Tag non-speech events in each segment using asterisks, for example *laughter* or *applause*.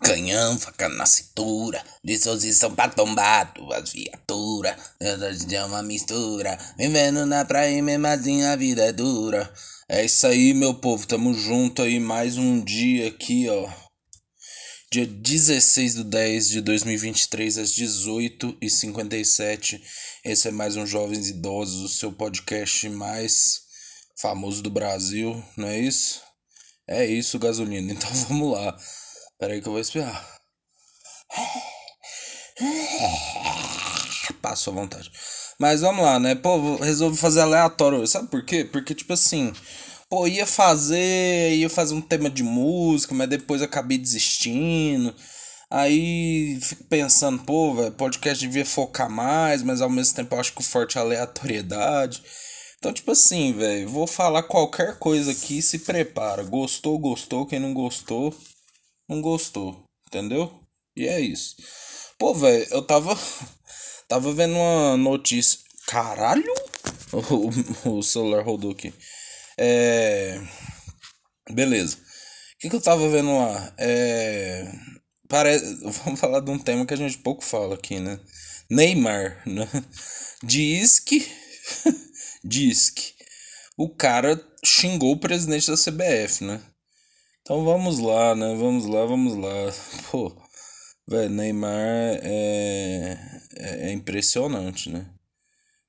Canhão, faca na cintura, disposição pra tombar tuas viaturas. É uma mistura, vivendo na praia mesmo assim a vida é dura. É isso aí, meu povo, tamo junto aí mais um dia aqui, ó. Dia 16 do 10 de 2023, às 18h57. Esse é mais um Jovens Idosos, o seu podcast mais famoso do Brasil, não é isso? É isso, gasolina. *laughs* Então vamos lá. Peraí que eu vou espirrar. *sighs* Passo à vontade. Mas vamos lá, né? Pô, resolvi fazer aleatório. Sabe por quê? Porque, tipo assim, pô, ia fazer, ia fazer um tema de música, mas depois acabei desistindo. Aí fico pensando, pô, velho, podcast devia focar mais, mas ao mesmo tempo eu acho que forte é aleatoriedade. Então, tipo assim, velho, vou falar qualquer coisa aqui, se prepara. Gostou, gostou, quem não gostou, não gostou, entendeu? E é isso. Pô, velho, eu tava. *laughs* Tava vendo uma notícia. Caralho! *laughs* O, o celular rodou aqui. É. Beleza. O que, que eu tava vendo lá? É. Parece. *laughs* Vamos falar de um tema que a gente pouco fala aqui, né? Neymar, né? Diz que. Diz que. O cara xingou o presidente da CBF, né? Então vamos lá, né? Vamos lá, vamos lá. *laughs* Pô, velho, Neymar é, é, é, impressionante, né?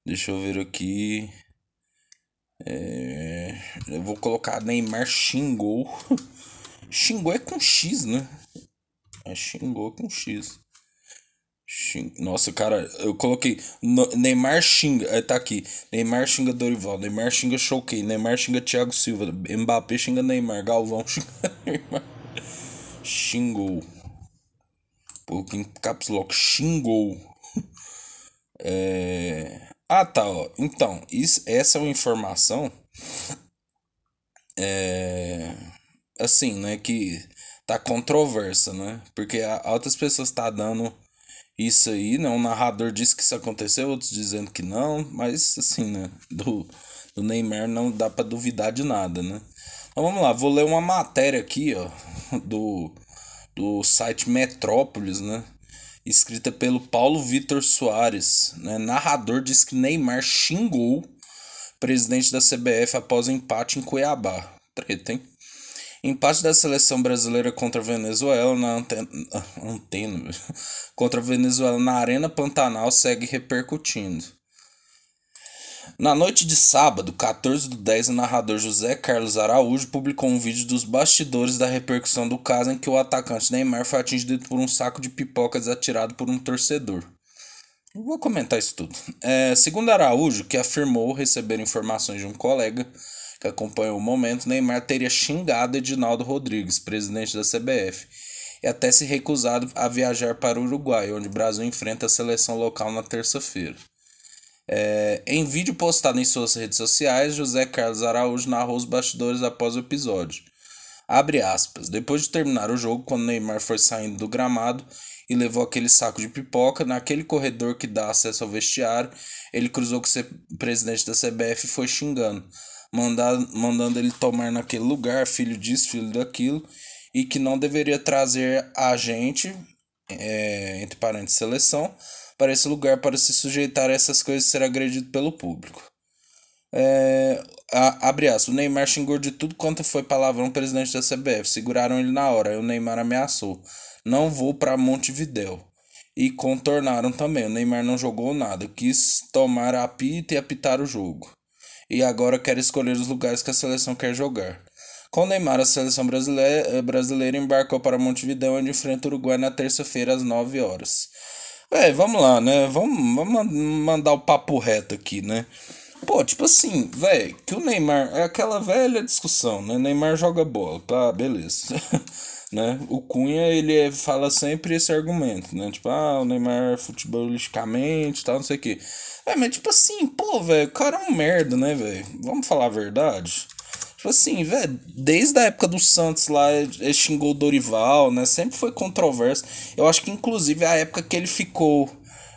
Deixa eu ver aqui. É, eu vou colocar Neymar xingou. *laughs* xingou é com X, né? É xingou com X. Nossa, cara, eu coloquei Neymar xinga, é, tá aqui. Neymar xinga Dorival, Neymar xinga Choquei, Neymar xinga Thiago Silva, Mbappé xinga Neymar, Galvão *laughs* xinga Neymar. Xingou. Pô, em caps lock, xingou. *laughs* É... Ah, tá, ó. Então, isso, essa é uma informação. É. Assim, né? Que tá controversa, né? Porque outras pessoas tá dando isso aí, né? Um narrador disse que isso aconteceu, outros dizendo que não, mas assim, né? Do, do Neymar não dá para duvidar de nada, né? Então vamos lá, vou ler uma matéria aqui, ó, do, do site Metrópolis, né? Escrita pelo Paulo Vitor Soares, né? Narrador diz que Neymar xingou presidente da CBF após empate em Cuiabá. Treta, hein? Empate da seleção brasileira contra a Venezuela na antena, antena contra a Venezuela na Arena Pantanal segue repercutindo. Na noite de sábado, 14 do 10, o narrador José Carlos Araújo publicou um vídeo dos bastidores da repercussão do caso em que o atacante Neymar foi atingido por um saco de pipocas atirado por um torcedor. vou comentar isso tudo. É, segundo Araújo, que afirmou receber informações de um colega que acompanhou o momento, Neymar teria xingado Edinaldo Rodrigues, presidente da CBF, e até se recusado a viajar para o Uruguai, onde o Brasil enfrenta a seleção local na terça-feira. É, em vídeo postado em suas redes sociais, José Carlos Araújo narrou os bastidores após o episódio. Abre aspas. Depois de terminar o jogo, quando Neymar foi saindo do gramado e levou aquele saco de pipoca, naquele corredor que dá acesso ao vestiário, ele cruzou com o presidente da CBF e foi xingando mandar, mandando ele tomar naquele lugar, filho disso, filho daquilo, e que não deveria trazer a gente, é, entre parênteses, seleção, para esse lugar para se sujeitar a essas coisas e ser agredido pelo público. É, a, abre aspas, o Neymar xingou de tudo quanto foi palavrão presidente da CBF. Seguraram ele na hora, aí o Neymar ameaçou. Não vou para Montevidéu. E contornaram também. O Neymar não jogou nada. Quis tomar a apita e apitar o jogo e agora quer escolher os lugares que a seleção quer jogar. Com Neymar, a seleção brasileira, brasileira embarcou para Montevideo, onde enfrenta o Uruguai na terça-feira às 9 horas. É, vamos lá, né? Vamos, vamos mandar o papo reto aqui, né? Pô, tipo assim, velho, que o Neymar é aquela velha discussão, né? Neymar joga bola, tá, beleza. *laughs* né? O Cunha, ele é, fala sempre esse argumento, né? Tipo, ah, o Neymar futebolisticamente tal, não sei o quê. É, mas tipo assim, pô, velho, o cara é um merda, né, velho? Vamos falar a verdade? Tipo assim, velho, desde a época do Santos lá, ele xingou o Dorival, né? Sempre foi controverso. Eu acho que inclusive a época que ele ficou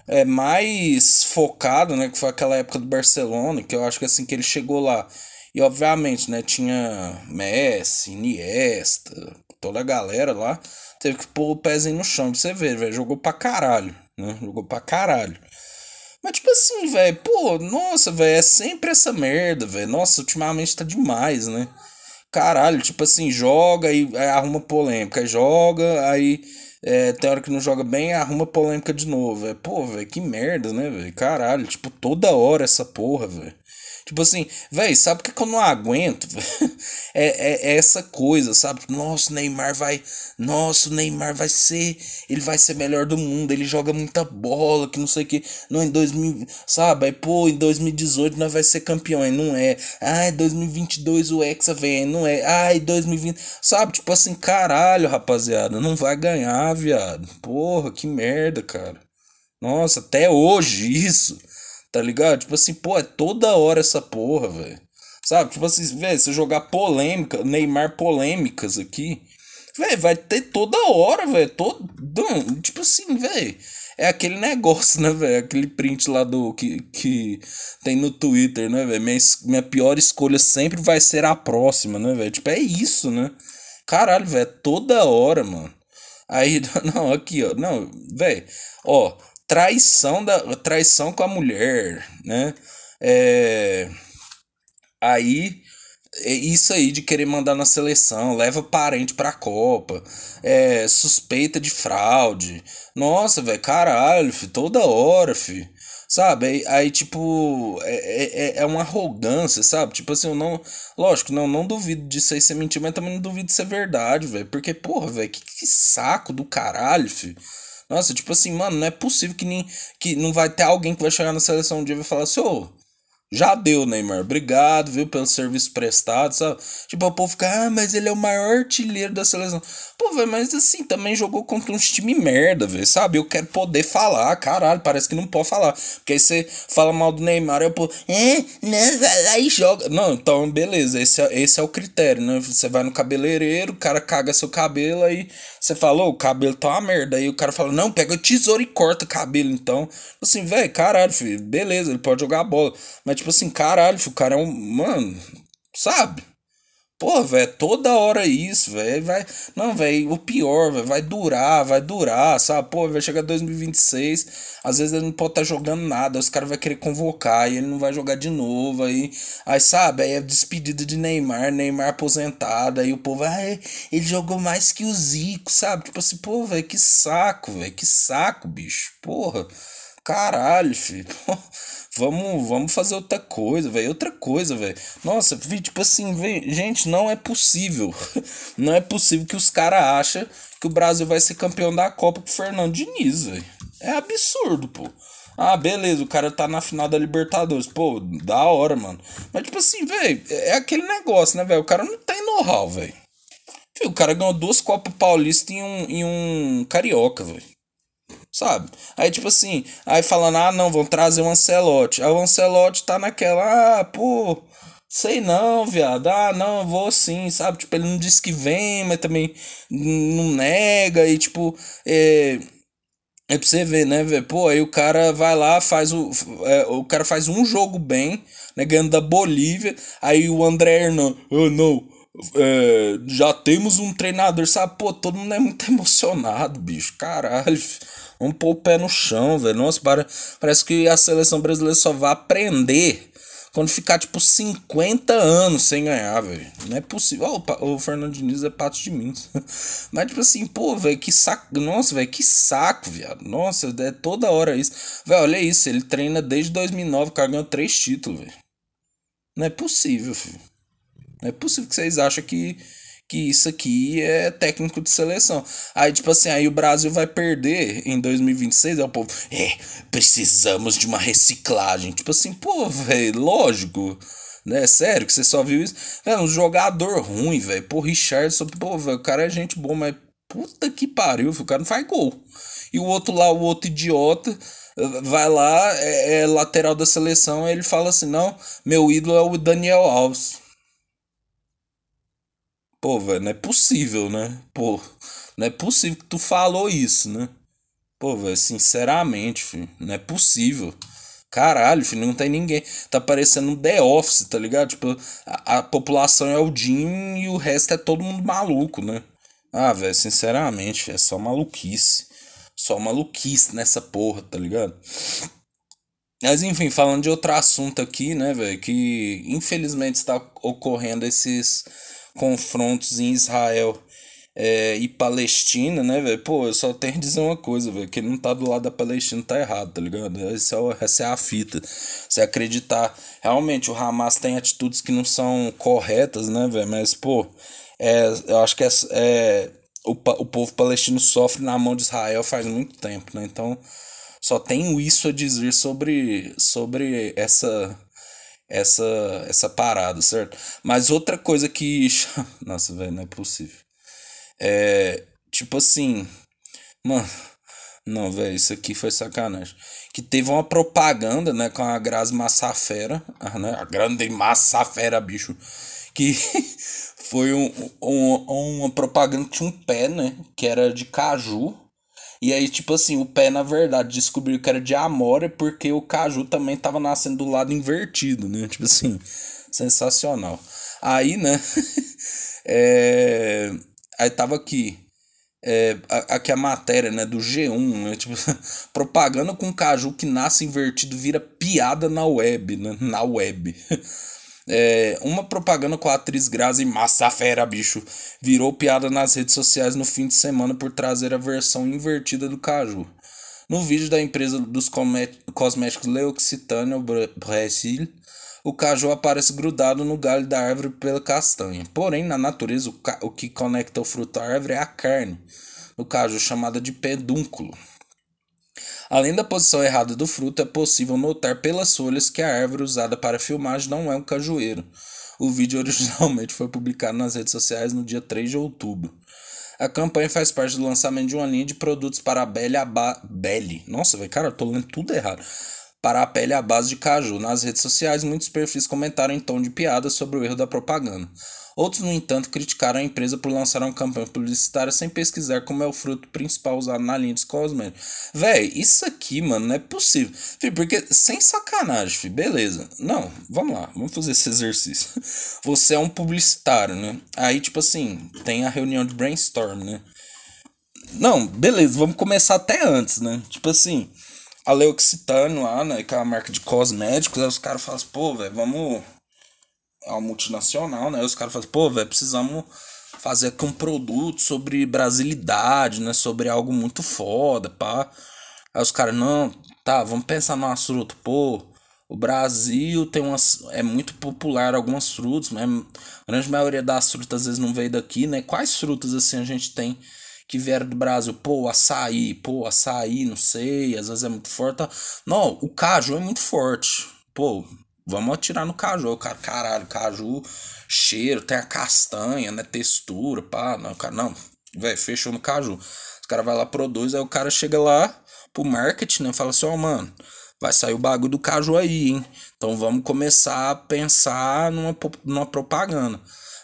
é, mais focado, né? Que foi aquela época do Barcelona, que eu acho que assim que ele chegou lá. E obviamente, né, tinha Messi, Iniesta, toda a galera lá. Teve que pôr o pezinho no chão pra você ver, velho. Jogou pra caralho, né? Jogou pra caralho. Mas, tipo assim, velho, pô, nossa, velho, é sempre essa merda, velho. Nossa, ultimamente tá demais, né? Caralho, tipo assim, joga e arruma polêmica. Joga, aí é, tem hora que não joga bem, arruma polêmica de novo. É, pô, velho, que merda, né, velho? Caralho, tipo, toda hora essa porra, velho. Tipo assim, velho, sabe o que, que eu não aguento? *laughs* é, é, é, essa coisa, sabe? Nossa, o Neymar vai. Nossa, o Neymar vai ser. Ele vai ser melhor do mundo. Ele joga muita bola, que não sei o que. Não, em 2000. Sabe? Aí, pô, em 2018 nós vai ser campeão. Aí não é. Ai, 2022 o Hexa vem. Não é. Ai, 2020. Sabe? Tipo assim, caralho, rapaziada. Não vai ganhar, viado. Porra, que merda, cara. Nossa, até hoje isso. Tá ligado? Tipo assim, pô, é toda hora essa porra, velho. Sabe? Tipo assim, velho, se jogar polêmica, Neymar polêmicas aqui, velho, vai ter toda hora, velho. Todo. Tipo assim, velho. É aquele negócio, *laughs* né, velho? Aquele print lá do. Que, que tem no Twitter, né, velho? Minha, minha pior escolha sempre vai ser a próxima, né, velho? Tipo, é isso, né? Caralho, velho, é toda hora, mano. Aí, *laughs* não, aqui, ó. Não, velho. Ó, traição da traição com a mulher, né? É, aí é isso aí de querer mandar na seleção, leva parente pra Copa, é, suspeita de fraude. Nossa, velho, caralho, fi, toda hora, fi. Sabe? Aí, aí tipo, é, é, é uma arrogância, sabe? Tipo assim, eu não. Lógico, não, não duvido disso aí ser mentira, mas também não duvido de ser verdade, velho. Porque, porra, velho, que, que saco do caralho, filho. Nossa, tipo assim, mano, não é possível que, nem, que não vai ter alguém que vai chegar na seleção um dia e vai falar assim, ô, já deu, Neymar. Obrigado, viu, pelo serviço prestado, sabe? Tipo, o povo fica, ah, mas ele é o maior artilheiro da seleção. Pô, velho, mas assim, também jogou contra uns time merda, velho, sabe? Eu quero poder falar, caralho, parece que não pode falar. Porque aí você fala mal do Neymar, eu, pô, é, né, vai lá e joga. Não, então, beleza, esse é, esse é o critério, né? Você vai no cabeleireiro, o cara caga seu cabelo, aí você falou, o cabelo tá uma merda. Aí o cara fala, não, pega o tesouro e corta o cabelo, então. Assim, velho, caralho, filho, beleza, ele pode jogar bola. Mas tipo assim, caralho, o cara é um. Mano, sabe? Pô, velho, toda hora isso, velho. Vai. Não, velho, o pior, velho, vai durar, vai durar, sabe? Pô, vai chegar 2026, às vezes ele não pode estar tá jogando nada, os caras vão querer convocar e ele não vai jogar de novo. Aí, aí sabe? Aí é despedida de Neymar, Neymar aposentado. Aí o povo, ah, ele jogou mais que o Zico, sabe? Tipo assim, pô, velho, que saco, velho, que saco, bicho. Porra. Caralho, filho. *laughs* vamos, vamos fazer outra coisa, velho. Outra coisa, velho. Nossa, tipo assim, véio, gente, não é possível. *laughs* Não é possível que os caras acham que o Brasil vai ser campeão da Copa com o Fernando Diniz, velho. É absurdo, pô. Ah, beleza, o cara tá na final da Libertadores. Pô, da hora, mano. Mas, tipo assim, velho, é aquele negócio, né, velho? O cara não tem know-how, velho. O cara ganhou duas Copas Paulistas em um, em um Carioca, velho. Sabe? Aí, tipo assim, aí falando, ah, não, vão trazer um Ancelotti. Aí o Ancelotti tá naquela, ah, pô, sei não, viado. Ah, não, vou sim, sabe? Tipo, ele não disse que vem, mas também não nega. E, tipo, é. É pra você ver, né, velho? Pô, aí o cara vai lá, faz o. É, o cara faz um jogo bem, né? Ganhando da Bolívia. Aí o André Hernan, oh, não. É, já temos um treinador, sabe? Pô, todo mundo é muito emocionado, bicho. Caralho. Vamos pôr o pé no chão, velho. Nossa, para, parece que a seleção brasileira só vai aprender quando ficar, tipo, 50 anos sem ganhar, velho. Não é possível. Oh, o Fernando Diniz é pato de mim. *laughs* Mas, tipo assim, pô, velho, que saco. Nossa, velho, que saco, viado. Nossa, é toda hora isso. Velho, olha isso. Ele treina desde 2009, o cara ganhou três títulos, velho. Não é possível, filho. Não é possível que vocês acham que que isso aqui é técnico de seleção. Aí, tipo assim, aí o Brasil vai perder em 2026, aí o povo, é, precisamos de uma reciclagem. Tipo assim, pô, velho, lógico. Né, sério, que você só viu isso? É um jogador ruim, velho. Pô, Richardson, pô, o cara é gente boa, mas puta que pariu, o cara não faz gol. E o outro lá, o outro idiota, vai lá, é, é lateral da seleção, ele fala assim: não, meu ídolo é o Daniel Alves. Pô, velho, não é possível, né? Pô, não é possível que tu falou isso, né? Pô, velho, sinceramente, filho, não é possível. Caralho, filho, não tem ninguém. Tá parecendo um The Office, tá ligado? Tipo, a, a população é o Jim e o resto é todo mundo maluco, né? Ah, velho, sinceramente, é só maluquice. Só maluquice nessa porra, tá ligado? Mas enfim, falando de outro assunto aqui, né, velho, que infelizmente está ocorrendo esses confrontos em Israel é, e Palestina, né, velho? Pô, eu só tenho que dizer uma coisa, velho. Quem não tá do lado da Palestina tá errado, tá ligado? Essa é, essa é a fita. Você acreditar. Realmente, o Hamas tem atitudes que não são corretas, né, velho? Mas, pô, é, eu acho que é, é, o, o povo palestino sofre na mão de Israel faz muito tempo, né? Então, só tenho isso a dizer sobre, sobre essa essa essa parada, certo? Mas outra coisa que. *laughs* Nossa, velho, não é possível. É. Tipo assim. Mano. Não, velho, isso aqui foi sacanagem. Que teve uma propaganda, né, com a Grazi Massafera, né, a grande Massafera, bicho, que *laughs* foi um, um, uma propaganda que tinha um pé, né, que era de caju, e aí, tipo assim, o pé, na verdade, descobriu que era de Amora porque o caju também tava nascendo do lado invertido, né, tipo assim, sensacional. Aí, né, *laughs* é Aí tava aqui. É, aqui a matéria, né, do G1, né, tipo, *laughs* propaganda com caju que nasce invertido vira piada na web, né, na web. *laughs* É, uma propaganda com a atriz Grazi Massafera, bicho, virou piada nas redes sociais no fim de semana por trazer a versão invertida do caju. No vídeo da empresa dos cosméticos L'Occitane Brasil, o caju aparece grudado no galho da árvore pela castanha. Porém, na natureza, o, o que conecta o fruto à árvore é a carne, no caju chamada de pedúnculo. Além da posição errada do fruto, é possível notar pelas folhas que a árvore usada para a filmagem não é um cajueiro. O vídeo *laughs* originalmente foi publicado nas redes sociais no dia 3 de outubro. A campanha faz parte do lançamento de uma linha de produtos para a Belle Aba... Belle. Nossa, velho, cara, eu tô lendo tudo errado para a pele à base de caju. Nas redes sociais, muitos perfis comentaram em tom de piada sobre o erro da propaganda. Outros, no entanto, criticaram a empresa por lançar uma campanha publicitária sem pesquisar como é o fruto principal usado na linha de cosméticos. Véi, isso aqui, mano, não é possível. Fih, porque, sem sacanagem, fi, beleza. Não, vamos lá, vamos fazer esse *laughs* exercício. Você é um publicitário, né? Aí, tipo assim, tem a reunião de brainstorm, né? Não, beleza, vamos começar até antes, né? Tipo assim, a Leoccitano lá, né? Que é uma marca de cosméticos. Aí os caras falam assim, pô, velho, vamos. É uma multinacional, né? Aí os caras falam, pô, velho, precisamos fazer aqui um produto sobre brasilidade, né? Sobre algo muito foda, pá. Aí os caras, não, tá, vamos pensar numa fruta, pô. O Brasil tem umas. É muito popular algumas frutas, mas a grande maioria das frutas às vezes não veio daqui, né? Quais frutas assim a gente tem que vieram do Brasil, pô, açaí, pô, açaí, não sei, às vezes é muito forte. Tá? Não, o caju é muito forte. Pô, vamos atirar no caju. Cara, caralho, caju, cheiro, tem a castanha, né? Textura, pá. Não, cara, não, velho, fechou no caju. Os cara vai lá, produz, aí o cara chega lá pro marketing, né? Fala assim, ó, oh, mano, vai sair o bagulho do caju aí, hein? Então vamos começar a pensar numa, numa propaganda.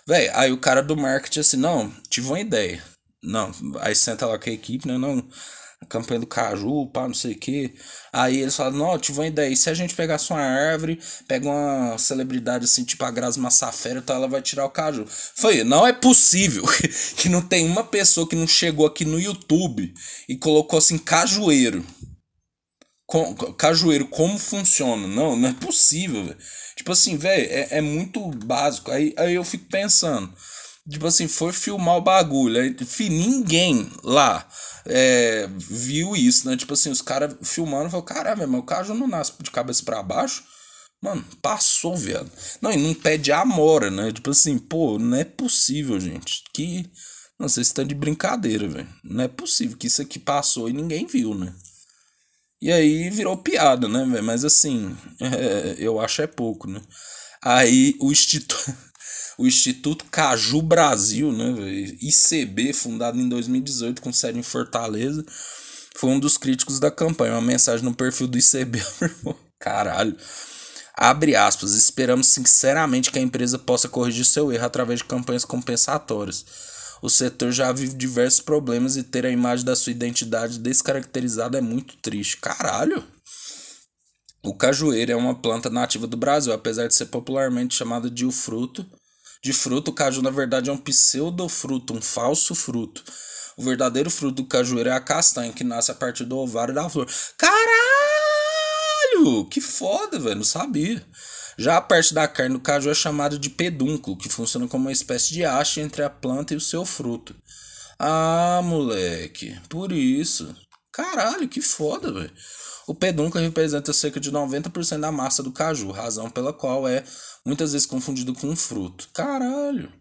Véi, aí o cara do marketing assim, não, tive uma ideia. Não, aí senta lá com a equipe, né? Não, a campanha do Caju, pá, não sei o que. Aí eles falam, não, tive uma ideia. E se a gente pegasse uma árvore, pega uma celebridade assim, tipo a Grazi Massafera, então ela vai tirar o Caju. Foi, não é possível *laughs* que não tem uma pessoa que não chegou aqui no YouTube e colocou assim, cajueiro. Com, cajueiro, como funciona? Não, não é possível, velho. Tipo assim, velho, é, é muito básico. Aí, aí eu fico pensando. Tipo assim, foi filmar o bagulho. Enfim, ninguém lá é, viu isso, né? Tipo assim, os caras filmando falaram, caramba, o cara não nasce de cabeça para baixo. Mano, passou, viado. Não, e não pede amora, né? Tipo assim, pô, não é possível, gente. Que. Não se tá de brincadeira, velho. Não é possível que isso aqui passou e ninguém viu, né? E aí virou piada, né, velho? Mas assim, *laughs* é, eu acho é pouco, né? Aí o Instituto. O Instituto Caju Brasil, né, ICB, fundado em 2018 com sede em Fortaleza, foi um dos críticos da campanha. Uma mensagem no perfil do ICB, *laughs* caralho. Abre aspas, esperamos sinceramente que a empresa possa corrigir seu erro através de campanhas compensatórias. O setor já vive diversos problemas e ter a imagem da sua identidade descaracterizada é muito triste. Caralho! O cajueiro é uma planta nativa do Brasil, apesar de ser popularmente chamada de o fruto de fruto, o caju na verdade é um pseudofruto, um falso fruto. O verdadeiro fruto do cajueiro é a castanha, que nasce a partir do ovário da flor. Caralho! Que foda, velho, não sabia. Já a parte da carne do caju é chamada de pedúnculo, que funciona como uma espécie de haste entre a planta e o seu fruto. Ah, moleque, por isso. Caralho, que foda, velho. O pedúnculo representa cerca de 90% da massa do caju, razão pela qual é muitas vezes confundido com um fruto. Caralho.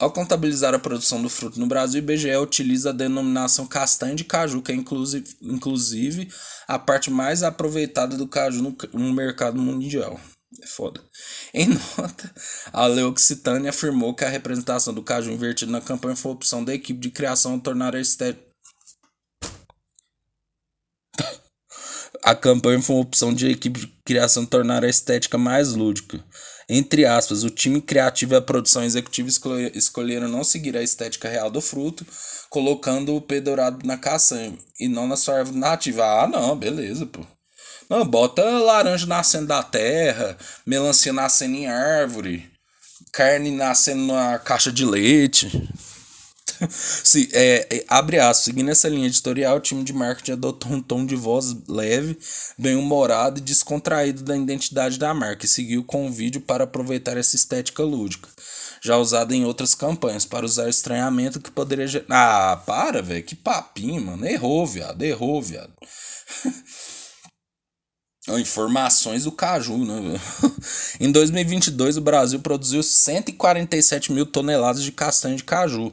Ao contabilizar a produção do fruto no Brasil, o IBGE utiliza a denominação castanha de caju, que é inclusive, inclusive a parte mais aproveitada do caju no, no mercado mundial. É foda. Em nota, a Leoccitânia afirmou que a representação do caju invertido na campanha foi opção da equipe de criação a tornar a estética. A campanha foi uma opção de equipe de criação tornar a estética mais lúdica. Entre aspas, o time criativo e a produção executiva escolheram não seguir a estética real do fruto, colocando o P dourado na caçamba e não na sua árvore nativa. Ah, não, beleza, pô. Não, bota laranja nascendo da terra, melancia nascendo em árvore, carne nascendo na caixa de leite. *laughs* Se, é, é, abre aspas, seguindo essa linha editorial, o time de marketing adotou um tom de voz leve, bem-humorado e descontraído da identidade da marca e seguiu com o vídeo para aproveitar essa estética lúdica, já usada em outras campanhas, para usar estranhamento que poderia gerar. Ah, para, velho, que papinho, mano. Errou, viado, errou, viado. *laughs* Informações do caju, né? *laughs* em 2022, o Brasil produziu 147 mil toneladas de castanha de caju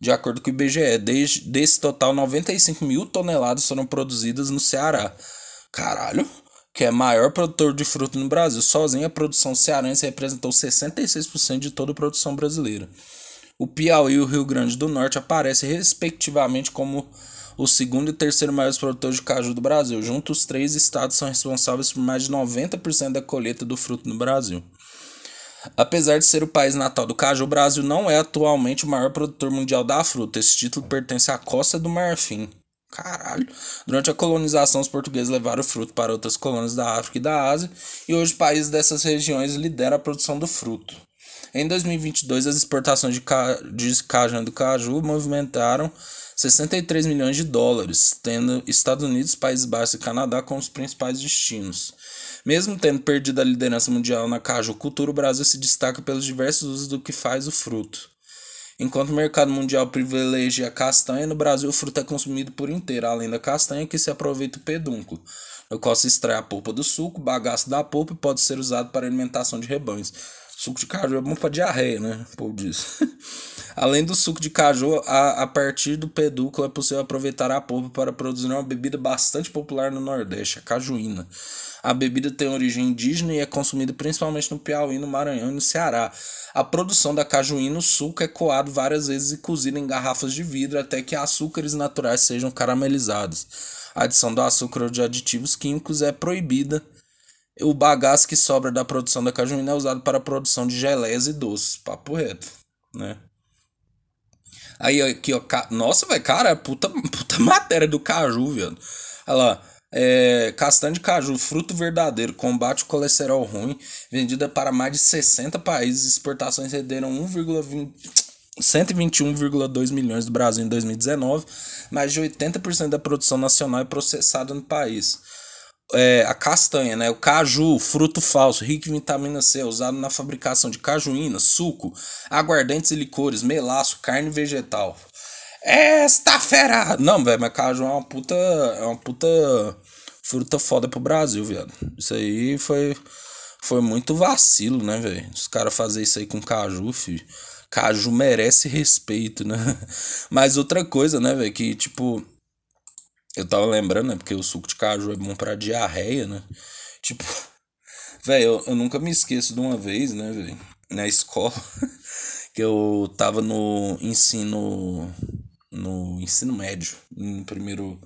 de acordo com o IBGE. Desde, desse total, 95 mil toneladas foram produzidas no Ceará. Caralho, que é maior produtor de fruta no Brasil. Sozinho, a produção cearense representou 66% de toda a produção brasileira. O Piauí e o Rio Grande do Norte aparecem, respectivamente, como o segundo e terceiro maiores produtores de caju do Brasil. Juntos, os três estados são responsáveis por mais de 90% da colheita do fruto no Brasil. Apesar de ser o país natal do caju, o Brasil não é atualmente o maior produtor mundial da fruta. Esse título pertence à Costa do Marfim. Caralho. Durante a colonização, os portugueses levaram o fruto para outras colônias da África e da Ásia, e hoje países dessas regiões lideram a produção do fruto. Em 2022, as exportações de, ca... de cajão do caju movimentaram 63 milhões de dólares, tendo Estados Unidos, Países Baixos e Canadá como os principais destinos. Mesmo tendo perdido a liderança mundial na cultura, o Brasil se destaca pelos diversos usos do que faz o fruto. Enquanto o mercado mundial privilegia a castanha, no Brasil o fruto é consumido por inteiro, além da castanha que se aproveita o pedúnculo, no qual se extrai a polpa do suco, bagaço da polpa e pode ser usado para alimentação de rebanhos. Suco de caju é bom para diarreia, né? Povo diz. *laughs* Além do suco de caju, a, a partir do pedúnculo é possível aproveitar a polpa para produzir uma bebida bastante popular no Nordeste, a cajuína. A bebida tem origem indígena e é consumida principalmente no Piauí, no Maranhão e no Ceará. A produção da cajuína, o suco, é coado várias vezes e cozido em garrafas de vidro até que açúcares naturais sejam caramelizados. A adição do açúcar ou de aditivos químicos é proibida o bagaço que sobra da produção da cajuína é usado para a produção de geleias e doces. Papo reto, né? Aí aqui, ó. Ca... Nossa, velho, cara, puta, *laughs* puta matéria do caju, velho. Olha lá. É, castanha de caju, fruto verdadeiro, combate o colesterol ruim, vendida para mais de 60 países. Exportações renderam 1,20. 121,2 *tsk* milhões do Brasil em 2019, mais de 80% da produção nacional é processada no país é, a castanha, né? O caju, fruto falso, rico em vitamina C, usado na fabricação de cajuína, suco, aguardentes e licores, melaço, carne vegetal. Esta fera! Não, velho, mas caju é uma puta. É uma puta fruta foda pro Brasil, viado. Isso aí foi. Foi muito vacilo, né, velho? Os caras fazer isso aí com caju, filho. Caju merece respeito, né? *laughs* Mas outra coisa, né, velho, que tipo eu tava lembrando, né? Porque o suco de caju é bom pra diarreia, né? Tipo, *laughs* velho, eu, eu nunca me esqueço de uma vez, né, velho? Na escola, *laughs* que eu tava no ensino. No ensino médio, no primeiro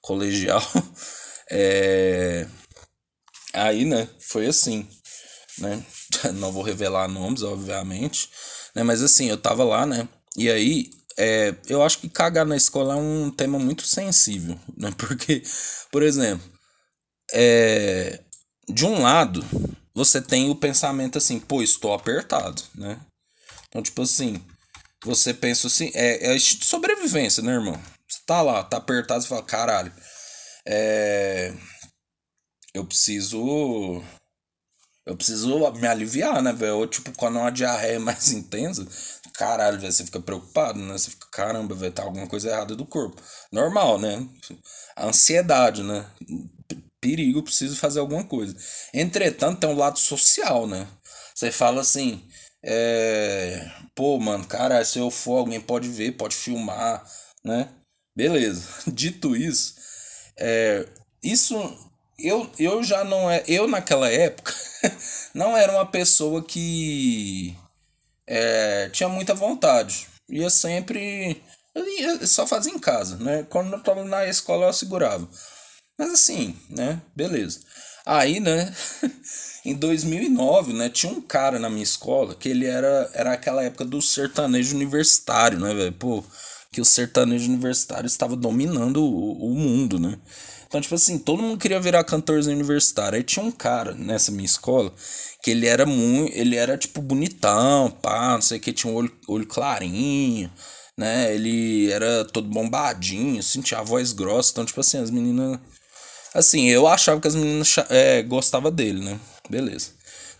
colegial. *laughs* É... Aí, né, foi assim, né? Não vou revelar nomes, obviamente, né? Mas assim, eu tava lá, né? E aí é, eu acho que cagar na escola é um tema muito sensível, *laughs* né? Porque, por exemplo, é, de um lado, você tem o pensamento assim, pô, estou apertado, né? Então, tipo assim, você pensa assim, é, é de sobrevivência, né, irmão? Você tá lá, tá apertado, você fala, caralho, é. Eu preciso. Eu preciso me aliviar, né, velho? Ou tipo, quando uma diarreia é *laughs* mais intensa, caralho, velho, você fica preocupado, né? Você fica, caramba, velho, tá alguma coisa errada do corpo. Normal, né? A ansiedade, né? Perigo, preciso fazer alguma coisa. Entretanto, tem um lado social, né? Você fala assim, é... pô, mano, cara, se eu for, alguém pode ver, pode filmar, né? Beleza. *laughs* Dito isso, é... isso eu, eu já não é. Eu naquela época *laughs* não era uma pessoa que é, tinha muita vontade. Ia sempre. Ia, só fazia em casa, né? Quando eu tava na escola eu segurava. Mas assim, né? Beleza. Aí, né? *laughs* em 2009, né? Tinha um cara na minha escola que ele era, era aquela época do sertanejo universitário, né, velho? Pô, que o sertanejo universitário estava dominando o, o mundo, né? Então, tipo assim, todo mundo queria virar cantorzinho universitário. Aí tinha um cara nessa minha escola que ele era muito. Ele era, tipo, bonitão, pá, não sei o que, tinha um olho, olho clarinho, né? Ele era todo bombadinho, assim, tinha a voz grossa. Então, tipo assim, as meninas. Assim, eu achava que as meninas é, gostavam dele, né? Beleza.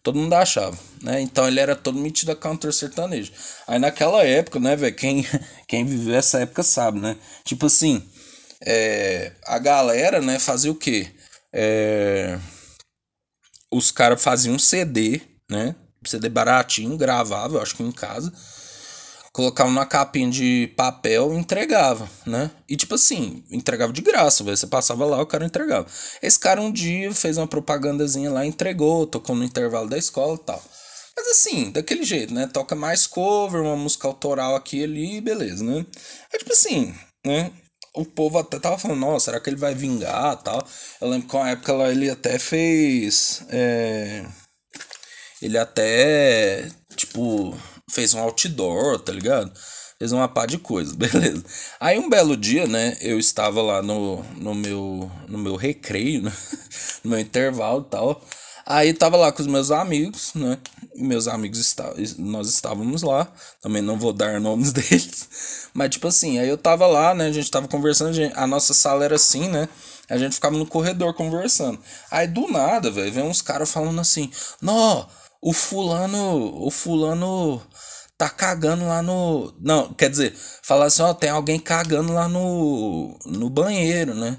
Todo mundo achava, né? Então ele era todo metido a cantor sertanejo. Aí naquela época, né, velho? Quem, *laughs* quem viveu essa época sabe, né? Tipo assim, é, a galera, né, fazia o quê? É, os caras faziam um CD, né? CD baratinho, gravava, eu acho que em casa. Colocava numa capinha de papel e entregava, né? E tipo assim, entregava de graça, véio. você passava lá, o cara entregava. Esse cara um dia fez uma propagandazinha lá, entregou, tocou no intervalo da escola e tal. Mas assim, daquele jeito, né? Toca mais cover, uma música autoral aqui e ali, beleza, né? É tipo assim, né? O povo até tava falando, nossa, será que ele vai vingar tal? Eu lembro que uma época lá ele até fez. É, ele até, tipo, fez um outdoor, tá ligado? Fez uma pá de coisa, *laughs* beleza. Aí um belo dia, né, eu estava lá no, no, meu, no meu recreio, né, *laughs* no meu intervalo e tal. Aí tava lá com os meus amigos, né? Meus amigos está, nós estávamos lá. Também não vou dar nomes *laughs* deles. Mas tipo assim, aí eu tava lá, né? A gente tava conversando, a, gente, a nossa sala era assim, né? A gente ficava no corredor conversando. Aí do nada, velho, vem uns caras falando assim: "Não, o fulano, o fulano tá cagando lá no. Não, quer dizer, falar assim, ó, tem alguém cagando lá no, no banheiro, né?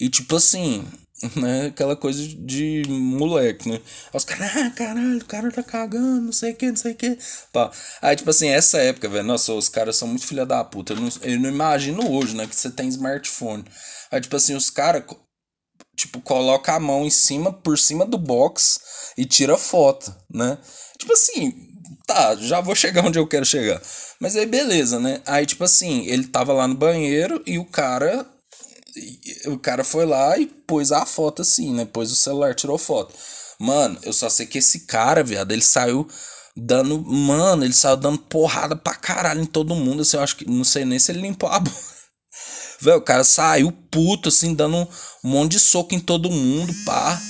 E tipo assim, *laughs* né? Aquela coisa de moleque, né? Os caras, ah, caralho, o cara tá cagando, não sei o que, não sei o que. Aí, tipo assim, essa época, velho, nossa, os caras são muito filha da puta. Eu não, eu não imagino hoje, né, que você tem smartphone. Aí, tipo assim, os caras, tipo, coloca a mão em cima, por cima do box e tira foto, né? Tipo assim, tá, já vou chegar onde eu quero chegar. Mas aí, beleza, né? Aí, tipo assim, ele tava lá no banheiro e o cara o cara foi lá e pôs a foto assim, né? Pôs o celular, tirou foto. Mano, eu só sei que esse cara, viado, ele saiu dando. Mano, ele saiu dando porrada pra caralho em todo mundo. Assim, eu acho que. Não sei nem se ele limpou a *laughs* boca. Velho, o cara saiu puto, assim, dando um monte de soco em todo mundo, pá.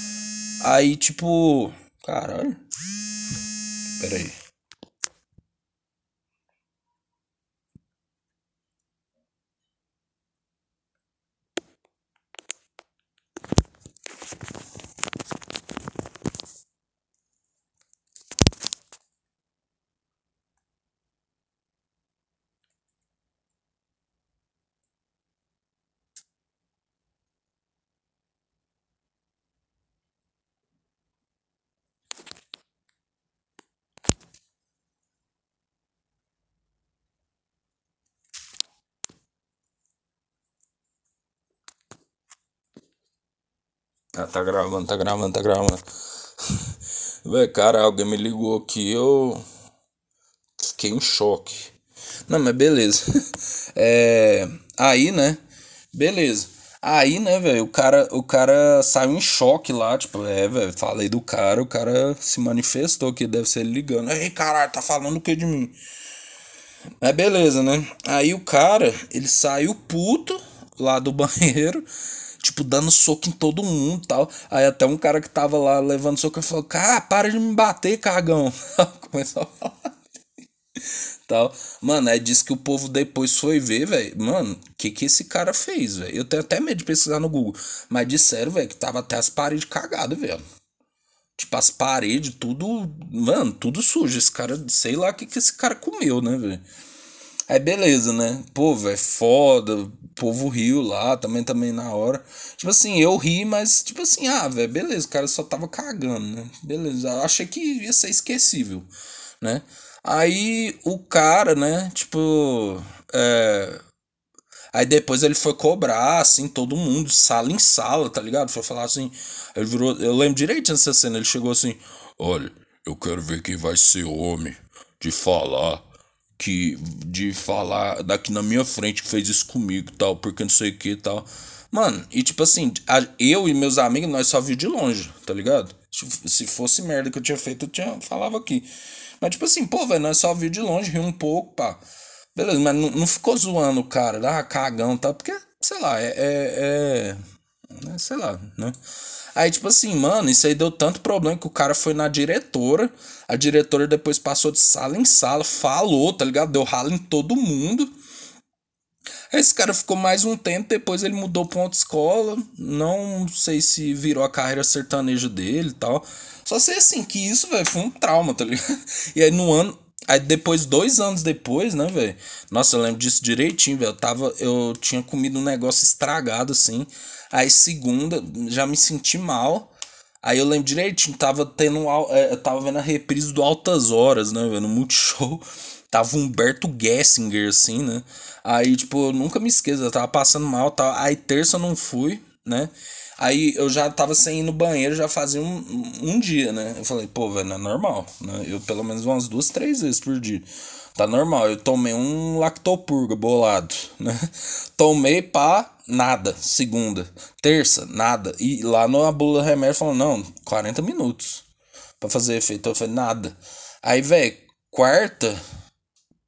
Aí, tipo. Caralho. Pera aí. Ah, tá gravando, tá gravando, tá gravando. *laughs* Véi, cara, alguém me ligou aqui, eu fiquei em choque. Não, mas beleza. *laughs* É, aí, né? Beleza. Aí, né, velho, o cara, o cara saiu em choque lá, tipo, é, velho, falei do cara, o cara se manifestou que deve ser ele ligando. Ei, caralho, tá falando o que de mim? É beleza, né? Aí o cara, ele saiu puto lá do *laughs* banheiro tipo, dando soco em todo mundo tal. Aí até um cara que tava lá levando soco falou: Cara, para de me bater, cagão. *laughs* Começou a falar. Tal. Mano, aí disse que o povo depois foi ver, velho. Mano, o que que esse cara fez, velho? Eu tenho até medo de pesquisar no Google. Mas disseram, velho, que tava até as paredes cagadas, velho. Tipo, as paredes, tudo. Mano, tudo sujo. Esse cara, sei lá o que, que esse cara comeu, né, velho? Aí beleza, né? Pô, velho, foda. Povo riu lá também, também na hora. Tipo assim, eu ri, mas tipo assim, ah, velho, beleza, o cara só tava cagando, né? Beleza. Eu achei que ia ser esquecível, né? Aí o cara, né, tipo. É, Aí depois ele foi cobrar, assim, todo mundo, sala em sala, tá ligado? Foi falar assim. Ele virou. Eu lembro direito dessa cena. Ele chegou assim: Olha, eu quero ver quem vai ser homem de falar. Que. De falar daqui na minha frente que fez isso comigo tal, porque não sei o que tal. Mano, e tipo assim, a, eu e meus amigos, nós só vi de longe, tá ligado? Se fosse merda que eu tinha feito, eu tinha, falava aqui. Mas tipo assim, pô, velho, nós só vi de longe, ri um pouco, pá. Beleza, mas não, não ficou zoando o cara, ah, cagão tal, porque, sei lá, é, é, é, Sei lá, né? Aí, tipo assim, mano, isso aí deu tanto problema que o cara foi na diretora. A diretora depois passou de sala em sala, falou, tá ligado? Deu ralo em todo mundo. Esse cara ficou mais um tempo, depois ele mudou pra outra escola. Não sei se virou a carreira sertaneja dele e tal. Só sei assim que isso, velho, foi um trauma, tá ligado? *laughs* E aí no ano, Aí depois, dois anos depois, né, velho? Nossa, eu lembro disso direitinho, velho. Eu tava. Eu tinha comido um negócio estragado, assim. Aí segunda, já me senti mal. Aí eu lembro direitinho, tava tendo. É, eu tava vendo a reprise do Altas Horas, né, velho? No Multishow. *laughs* Tava Humberto Gessinger, assim, né? Aí, tipo, eu nunca me esqueço, eu tava passando mal, tá? Aí terça eu não fui, né? Aí eu já tava sem ir no banheiro já fazia um, um dia, né? Eu falei, pô, velho, é normal, né? Eu pelo menos umas duas, três vezes por dia. Tá normal. Eu tomei um lactopurga bolado, né? Tomei pá, nada. Segunda. Terça, nada. E lá no bula remédio falou, não, 40 minutos para fazer efeito. Eu falei, nada. Aí, velho, quarta,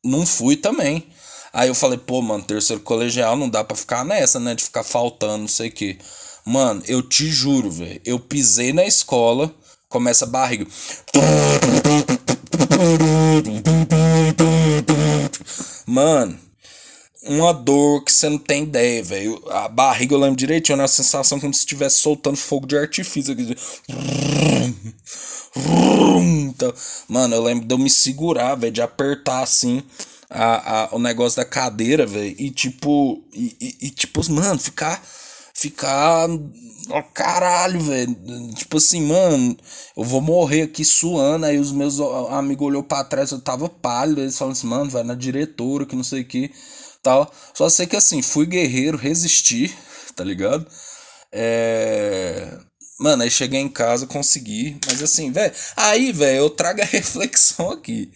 não fui também. Aí eu falei, pô, mano, terceiro colegial não dá pra ficar nessa, né? De ficar faltando, não sei o que. Mano, eu te juro, velho. Eu pisei na escola, começa a barriga. Mano, uma dor que você não tem ideia, velho. A barriga eu lembro direitinho, na sensação como se estivesse soltando fogo de artifício. Aqui. Mano, eu lembro de eu me segurar, velho, de apertar assim a, a, o negócio da cadeira, velho. E tipo, e, e, e tipo, mano, ficar ficar. Ó, caralho, velho. Tipo assim, mano, eu vou morrer aqui suando. Aí os meus amigos olhou pra trás, eu tava pálido. Eles falaram assim, mano, vai na diretora, que não sei o que. Tal. Só sei que assim, fui guerreiro, resisti, *laughs* tá ligado? É. Mano, aí cheguei em casa, consegui. Mas assim, velho. Aí, velho, eu trago a *laughs* reflexão aqui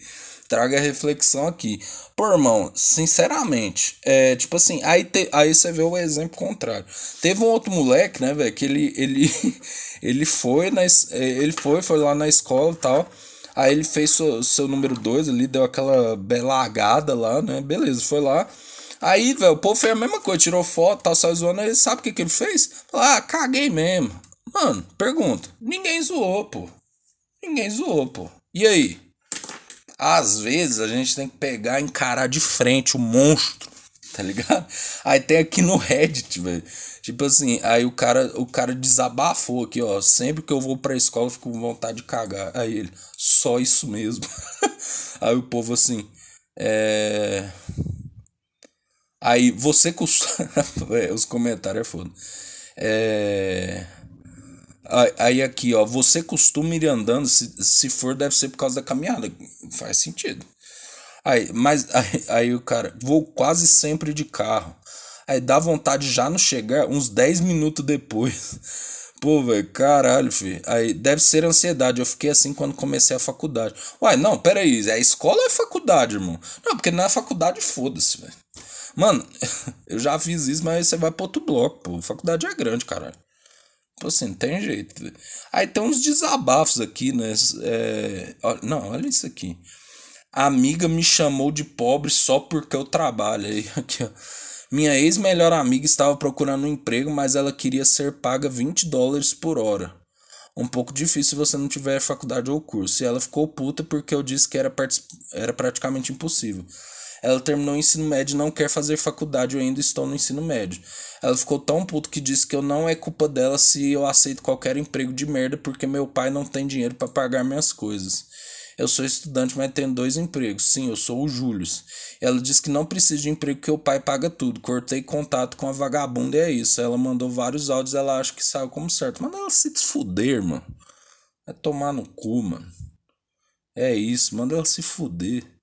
traga reflexão aqui. Pô, irmão, sinceramente, é tipo assim, aí, te, aí você vê o exemplo contrário. Teve um outro moleque, né, velho, que ele, ele, *laughs* ele foi na, ele foi, foi lá na escola e tal. Aí ele fez seu, seu número 2 ali, deu aquela belagada lá, né? Beleza, foi lá. Aí, velho, o povo fez a mesma coisa, tirou foto, tal, saiu zoando. Aí sabe o que, que ele fez? Ah, caguei mesmo. Mano, pergunta. Ninguém zoou, pô. Ninguém zoou, pô. E aí? Às vezes a gente tem que pegar e encarar de frente o monstro, tá ligado? *laughs* Aí tem aqui no Reddit, velho. Tipo assim, aí o cara, o cara desabafou aqui, ó. Sempre que eu vou pra escola, eu fico com vontade de cagar. Aí ele, só isso mesmo. *laughs* aí o povo assim, é. Aí você costuma. *laughs* Os comentários é foda. É. Aí aqui, ó, você costuma ir andando, se, se for, deve ser por causa da caminhada. Faz sentido. Aí, mas *laughs* aí, aí o cara, vou quase sempre de carro. Aí dá vontade já não chegar uns 10 minutos depois. *laughs* Pô, velho, caralho, filho. Aí deve ser ansiedade. Eu fiquei assim quando comecei a faculdade. Uai, não, peraí. É escola ou é faculdade, irmão? Não, porque na faculdade, foda-se, velho. Mano, *laughs* eu já fiz isso, mas você vai pro outro bloco, pô. Faculdade é grande, caralho. Assim, tem jeito. Aí tem uns desabafos aqui, né? É, não, olha isso aqui. A amiga me chamou de pobre só porque eu trabalho. Aí, *laughs* aqui, ó. Minha ex-melhor amiga estava procurando um emprego, mas ela queria ser paga 20 dólares por hora. um pouco difícil se você não tiver faculdade ou curso. E ela ficou puta porque eu disse que era, era praticamente impossível. Ela terminou o ensino médio e não quer fazer faculdade, eu ainda estou no ensino médio. Ela ficou tão puto que disse que eu não é culpa dela se eu aceito qualquer emprego de merda porque meu pai não tem dinheiro para pagar minhas coisas. Eu sou estudante, mas tenho dois empregos. Sim, eu sou o Júlio. Ela disse que não precisa de emprego porque o pai paga tudo. Cortei contato com a vagabunda e é isso. Ela mandou vários áudios, ela acha que saiu como certo. Manda ela se desfuder, mano. É tomar no cu, mano. É isso, manda ela se fuder.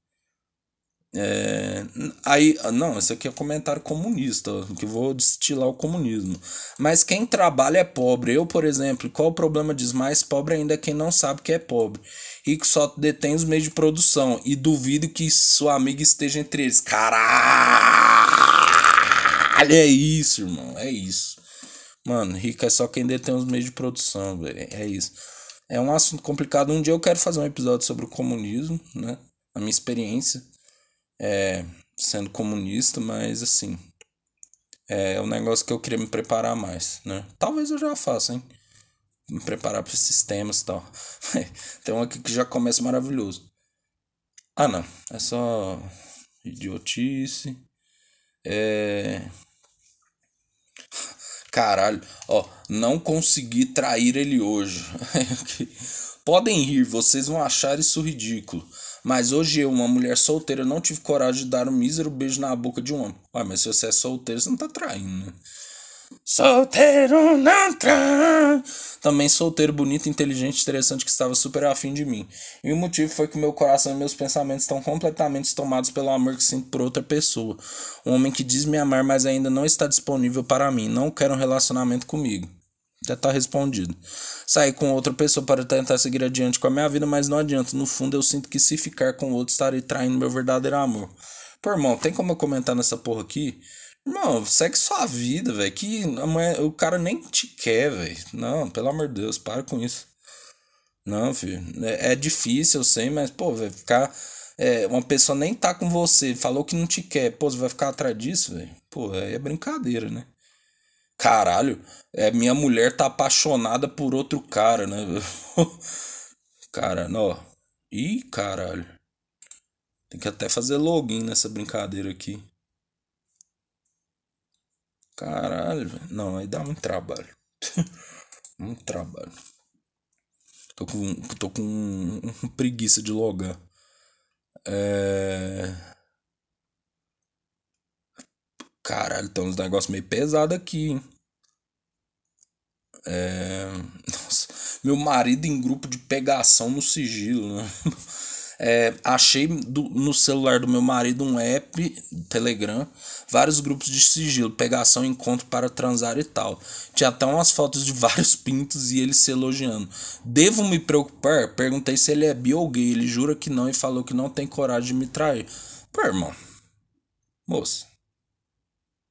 É, aí, não, isso aqui é comentário comunista, que vou destilar o comunismo. Mas quem trabalha é pobre. Eu, por exemplo, qual o problema diz mais pobre ainda é quem não sabe que é pobre. Rico só detém os meios de produção e duvido que sua amiga esteja entre eles. Caralho, é isso, irmão, é isso. Mano, rico é só quem detém os meios de produção, velho. É isso. É um assunto complicado. Um dia eu quero fazer um episódio sobre o comunismo, né? A minha experiência é, sendo comunista, mas assim, é um negócio que eu queria me preparar mais, né? Talvez eu já faça, hein? Me preparar para esses temas e tal. *laughs* Tem um aqui que já começa maravilhoso. Ah, não. É só idiotice. É. Caralho, ó, não consegui trair ele hoje. *laughs* Podem rir, vocês vão achar isso ridículo. Mas hoje eu, uma mulher solteira, não tive coragem de dar um mísero beijo na boca de um homem. Ué, mas se você é solteiro, você não tá traindo, né? Solteiro não trai. Também solteiro, bonito, inteligente, interessante, que estava super afim de mim. E o motivo foi que meu coração e meus pensamentos estão completamente tomados pelo amor que sinto por outra pessoa. Um homem que diz me amar, mas ainda não está disponível para mim. Não quer um relacionamento comigo. Já tá respondido. Saí com outra pessoa para tentar seguir adiante com a minha vida, mas não adianta. No fundo, eu sinto que se ficar com outro, estarei traindo meu verdadeiro amor. Pô, irmão, tem como eu comentar nessa porra aqui? Irmão, segue sua vida, velho. Que o cara nem te quer, velho. Não, pelo amor de Deus, para com isso. Não, filho. É, é difícil, eu sei, mas, pô, vai ficar. É, uma pessoa nem tá com você, falou que não te quer. Pô, você vai ficar atrás disso, velho? Pô, é brincadeira, né? Caralho, é, minha mulher tá apaixonada por outro cara, né? *laughs* cara, ó. Ih, caralho. Tem que até fazer login nessa brincadeira aqui. Caralho, velho. Não, aí dá muito trabalho. *laughs* muito trabalho. Tô com, tô com preguiça de logar. É. Caralho, tem uns negócios meio pesados aqui, hein? É... *laughs* Nossa, meu marido em grupo de pegação no sigilo, né? *laughs* É, achei do, no celular do meu marido um app, Telegram, vários grupos de sigilo, pegação, encontro para transar e tal. Tinha até umas fotos de *laughs* vários pintos e ele se elogiando. Devo me preocupar? Perguntei se ele é bi ou gay. Ele jura que não e falou que não tem coragem de me trair. Pô, irmão. Moça.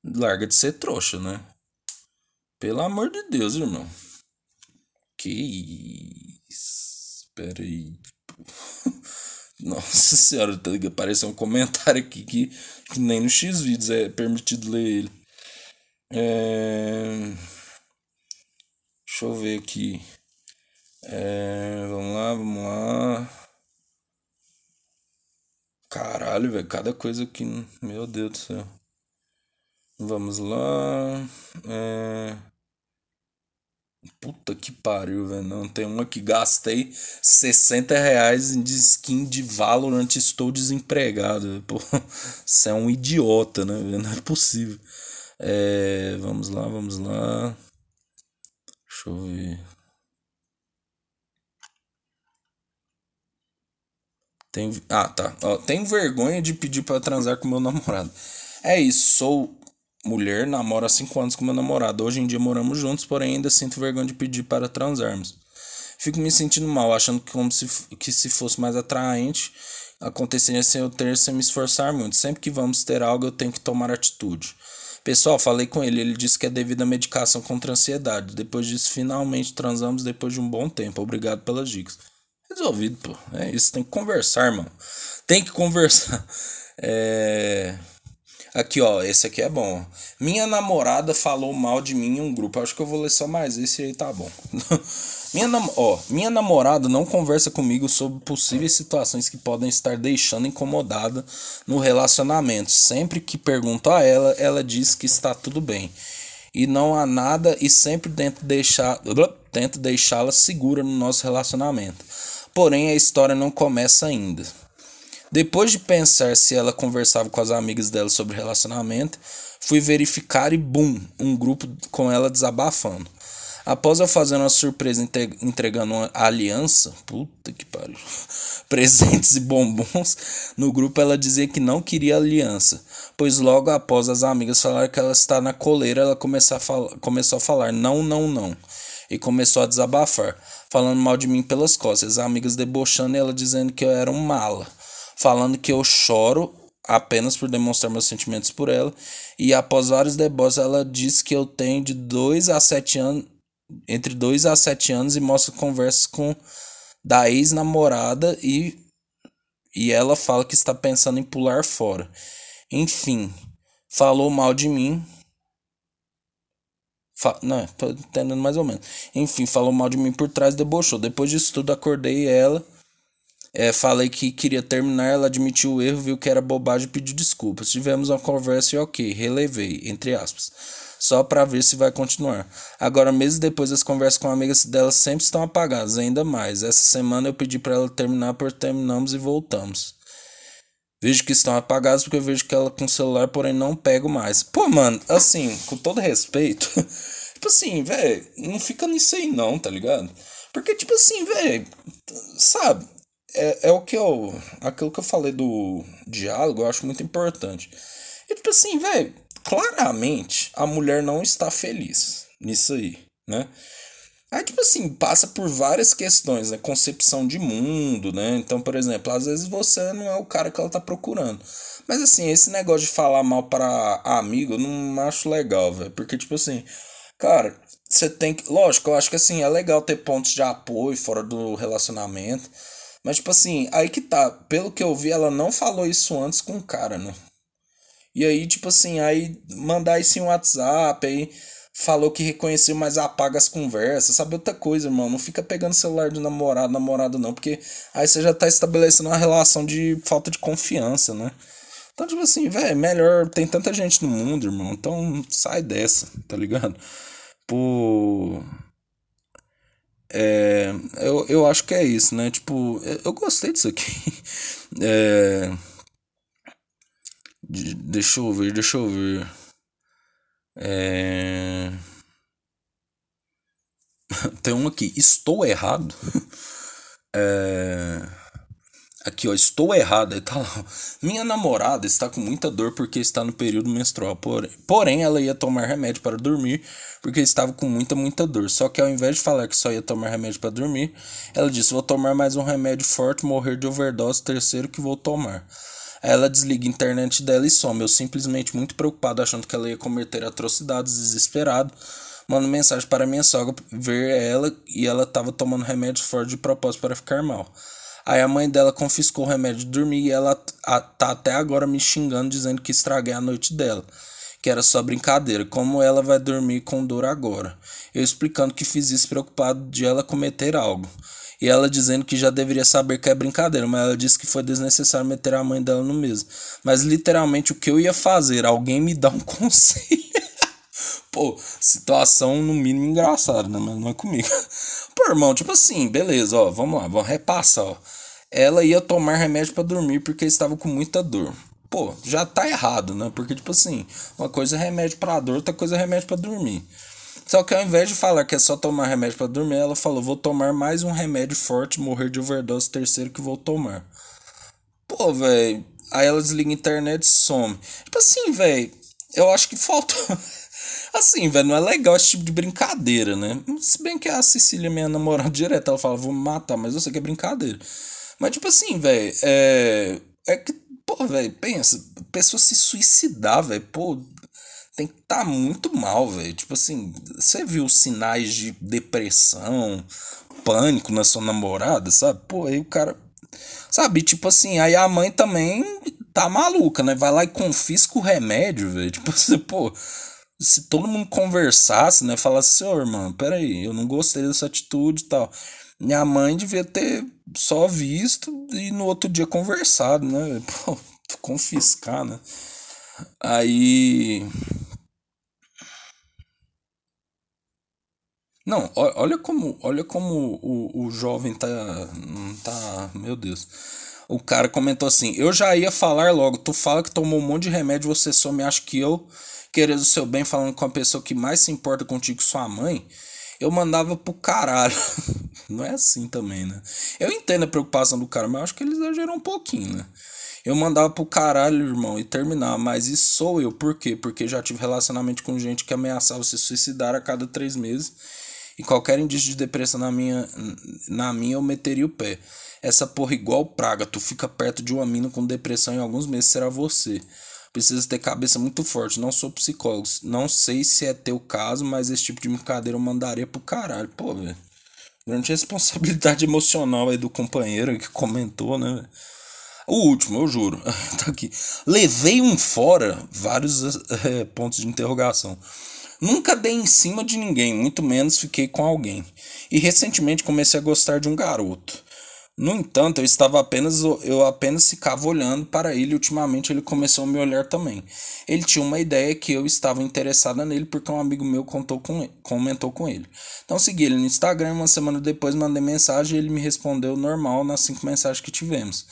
Larga de ser trouxa, né? Pelo amor de Deus, irmão. Que isso. Espera aí. *laughs* Nossa senhora, tá apareceu um comentário aqui que, que nem no X-Vídeos é permitido ler ele. É... Deixa eu ver aqui. É... Vamos lá, vamos lá. Caralho, velho, cada coisa aqui. Meu Deus do céu. Vamos lá. É... Puta que pariu, velho. Não tem uma que gastei 60 reais em skin de Valorant estou desempregado. Pô, *laughs* você é um idiota, né? Não é possível. É... Vamos lá, vamos lá. Deixa eu ver. Tem... Ah, tá. Ó, tenho vergonha de pedir para transar com meu namorado. É isso, sou mulher, namoro há 5 anos com meu namorado. Hoje em dia moramos juntos, porém ainda sinto vergonha de pedir para transarmos. Fico me sentindo mal, achando que como se, que se fosse mais atraente, aconteceria sem eu ter sem me esforçar muito. Sempre que vamos ter algo, eu tenho que tomar atitude. Pessoal, falei com ele, ele disse que é devido à medicação contra a ansiedade. Depois disso, finalmente transamos depois de um bom tempo. Obrigado pelas dicas. Resolvido, pô. É isso, tem que conversar, irmão. Tem que conversar. *laughs* É... Aqui, ó, esse aqui é bom. Minha namorada falou mal de mim em um grupo. Acho que eu vou ler só mais esse aí, tá bom. *laughs* minha, nam ó, minha namorada não conversa comigo sobre possíveis situações que podem estar deixando incomodada no relacionamento. Sempre que pergunto a ela, ela diz que está tudo bem. E não há nada e sempre tento deixar, *laughs* tento deixá-la segura no nosso relacionamento. Porém, a história não começa ainda. Depois de pensar se ela conversava com as amigas dela sobre relacionamento, fui verificar e bum, um grupo com ela desabafando. Após eu fazer uma surpresa entregando uma aliança, puta que pariu, *laughs* presentes e bombons, no grupo ela dizia que não queria aliança, pois logo após as amigas falaram que ela está na coleira, ela começou a, falar, começou a falar não, não, não, e começou a desabafar, falando mal de mim pelas costas, as amigas debochando e ela dizendo que eu era um mala falando que eu choro apenas por demonstrar meus sentimentos por ela. E após vários deboches, ela diz que eu tenho de 2 a 7 anos, entre 2 a 7 anos, e mostra conversas com da ex-namorada e, e ela fala que está pensando em pular fora. Enfim, falou mal de mim. Fa não, tô entendendo mais ou menos. Enfim, falou mal de mim por trás, debochou. Depois disso tudo, acordei ela é, falei que queria terminar, ela admitiu o erro, viu que era bobagem e pediu desculpas. Tivemos uma conversa e ok, relevei, entre aspas. Só para ver se vai continuar. Agora, meses depois, as conversas com amigas dela sempre estão apagadas, ainda mais. Essa semana eu pedi para ela terminar, por terminamos e voltamos. Vejo que estão apagadas porque eu vejo que ela com o celular, porém não pego mais. Pô, mano, assim, com todo respeito, *laughs* tipo assim, velho, não fica nisso aí não, tá ligado? Porque, tipo assim, velho, sabe? É, é o que eu. Aquilo que eu falei do diálogo, eu acho muito importante. E tipo assim, velho, claramente a mulher não está feliz nisso aí, né? Aí, tipo assim, passa por várias questões, né? Concepção de mundo, né? Então, por exemplo, às vezes você não é o cara que ela tá procurando. Mas, assim, esse negócio de falar mal para amigo, eu não acho legal, velho. Porque, tipo assim, cara, você tem que. Lógico, eu acho que, assim, é legal ter pontos de apoio fora do relacionamento. Mas, tipo assim, aí que tá. Pelo que eu vi, ela não falou isso antes com o cara, né? E aí, tipo assim, aí mandar isso em WhatsApp, aí falou que reconheceu, mas apaga as conversas, sabe? Outra coisa, irmão. Não fica pegando celular de namorado, namorado, não, porque aí você já tá estabelecendo uma relação de falta de confiança, né? Então, tipo assim, velho, melhor. Tem tanta gente no mundo, irmão. Então sai dessa, tá ligado? Por. É, eu, eu acho que é isso, né? Tipo, eu gostei disso aqui. *laughs* É, de, deixa eu ver, deixa eu ver. É, *laughs* tem um aqui, estou errado. *laughs* É, Aqui, ó, estou errada. Tá lá. Minha namorada está com muita dor porque está no período menstrual. Porém, porém, ela ia tomar remédio para dormir porque estava com muita, muita dor. Só que ao invés de falar que só ia tomar remédio para dormir, ela disse: Vou tomar mais um remédio forte, morrer de overdose, terceiro que vou tomar. Aí ela desliga a internet dela e some. Eu simplesmente muito preocupado, achando que ela ia cometer atrocidades, desesperado. Mando mensagem para minha sogra ver ela e ela estava tomando remédio forte de propósito para ficar mal. Aí a mãe dela confiscou o remédio de dormir e ela tá até agora me xingando, dizendo que estraguei a noite dela. Que era só brincadeira, como ela vai dormir com dor agora. Eu explicando que fiz isso preocupado de ela cometer algo. E ela dizendo que já deveria saber que é brincadeira, mas ela disse que foi desnecessário meter a mãe dela no mesmo. Mas literalmente o que eu ia fazer? Alguém me dá um *laughs* conselho. Pô, situação no mínimo engraçada, né? Mas não é comigo. *laughs* Pô, irmão, tipo assim, beleza, ó, vamos lá, vamos repassar, ó. Ela ia tomar remédio para dormir porque estava com muita dor. Pô, já tá errado, né? Porque, tipo assim, uma coisa é remédio pra dor, outra coisa é remédio para dormir. Só que ao invés de falar que é só tomar remédio para dormir, ela falou: vou tomar mais um remédio forte, morrer de overdose, terceiro que vou tomar. Pô, velho. Aí ela desliga a internet e some. Tipo assim, velho. Eu acho que falta. *laughs* Assim, velho, não é legal esse tipo de brincadeira, né? Se bem que a Cecília, minha namorada direta, ela fala, vou me matar, mas eu sei que é brincadeira. Mas, tipo assim, velho, é. É que, pô, velho, pensa, pessoa se suicidar, velho, pô, tem que estar tá muito mal, velho. Tipo assim, você viu sinais de depressão, pânico na sua namorada, sabe? Pô, aí o cara. Sabe, tipo assim, aí a mãe também tá maluca, né? Vai lá e confisca o remédio, velho. Tipo, *laughs* você, pô, se todo mundo conversasse, né? Falasse, senhor, mano, peraí, eu não gostei dessa atitude e tal. Minha mãe devia ter só visto e no outro dia conversado, né? *laughs* Pô, confiscar, né? Aí. Não, olha como, olha como o, o jovem tá, tá. Meu Deus. O cara comentou assim: Eu já ia falar logo. Tu fala que tomou um monte de remédio, você só me acha que eu, querendo o seu bem, falando com a pessoa que mais se importa contigo, sua mãe, eu mandava pro caralho. *laughs* Não é assim também, né? Eu entendo a preocupação do cara, mas acho que ele exagerou um pouquinho, né? Eu mandava pro caralho, irmão, e terminava. Mas isso sou eu. Por quê? Porque já tive relacionamento com gente que ameaçava se suicidar a cada três meses. E qualquer indício de depressão na minha, na minha eu meteria o pé. Essa porra igual praga, tu fica perto de uma mina com depressão em alguns meses será você. Precisa ter cabeça muito forte, não sou psicólogo. Não sei se é teu caso, mas esse tipo de brincadeira eu mandaria pro caralho. Pô, velho. Grande responsabilidade *laughs* emocional aí do companheiro que comentou, né? O último, eu juro. *laughs* tá aqui. Levei um fora, vários é, pontos de interrogação. Nunca dei em cima de ninguém, muito menos fiquei com alguém. E recentemente comecei a gostar de um garoto. No entanto, eu estava apenas eu apenas ficava olhando para ele ultimamente ele começou a me olhar também. Ele tinha uma ideia que eu estava interessada nele porque um amigo meu contou com ele, comentou com ele. Então segui ele no Instagram, uma semana depois mandei mensagem e ele me respondeu normal nas cinco mensagens que tivemos.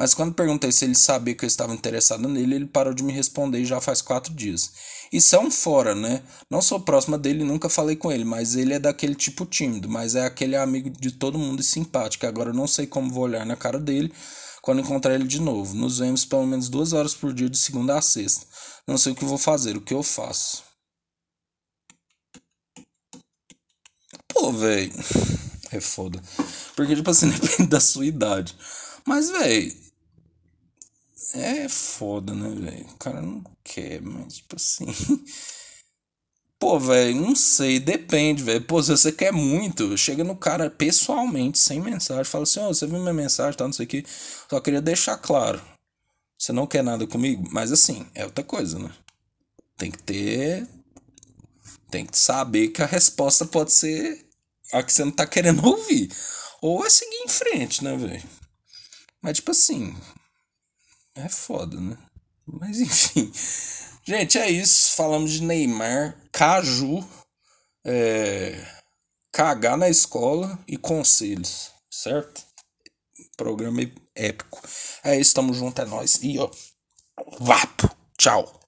Mas quando perguntei se ele sabia que eu estava interessado nele, ele parou de me responder já faz quatro dias. Isso é um fora, né? Não sou próxima dele, nunca falei com ele, mas ele é daquele tipo tímido, mas é aquele amigo de todo mundo e simpático. Agora eu não sei como vou olhar na cara dele quando encontrar ele de novo. Nos vemos pelo menos duas horas por dia de segunda a sexta. Não sei o que vou fazer, o que eu faço. Pô, velho. *laughs* É foda. Porque, tipo assim, *laughs* depende da sua idade. Mas, velho, é foda, né, velho? O cara não quer, mas tipo assim. *laughs* Pô, velho, não sei, depende, velho. Pô, se você quer muito, chega no cara pessoalmente, sem mensagem, fala assim: Ó, oh, você viu minha mensagem, tá, não sei o que. Só queria deixar claro. Você não quer nada comigo? Mas assim, é outra coisa, né? Tem que ter. Tem que saber que a resposta pode ser a que você não tá querendo *laughs* ouvir. Ou é seguir em frente, né, velho? Mas, tipo assim, é foda, né? Mas *laughs* enfim. Gente, é isso. Falamos de Neymar, Caju, é, cagar na escola e conselhos, certo? Programa épico. É isso, tamo junto, é nóis. E ó, vapo. Tchau.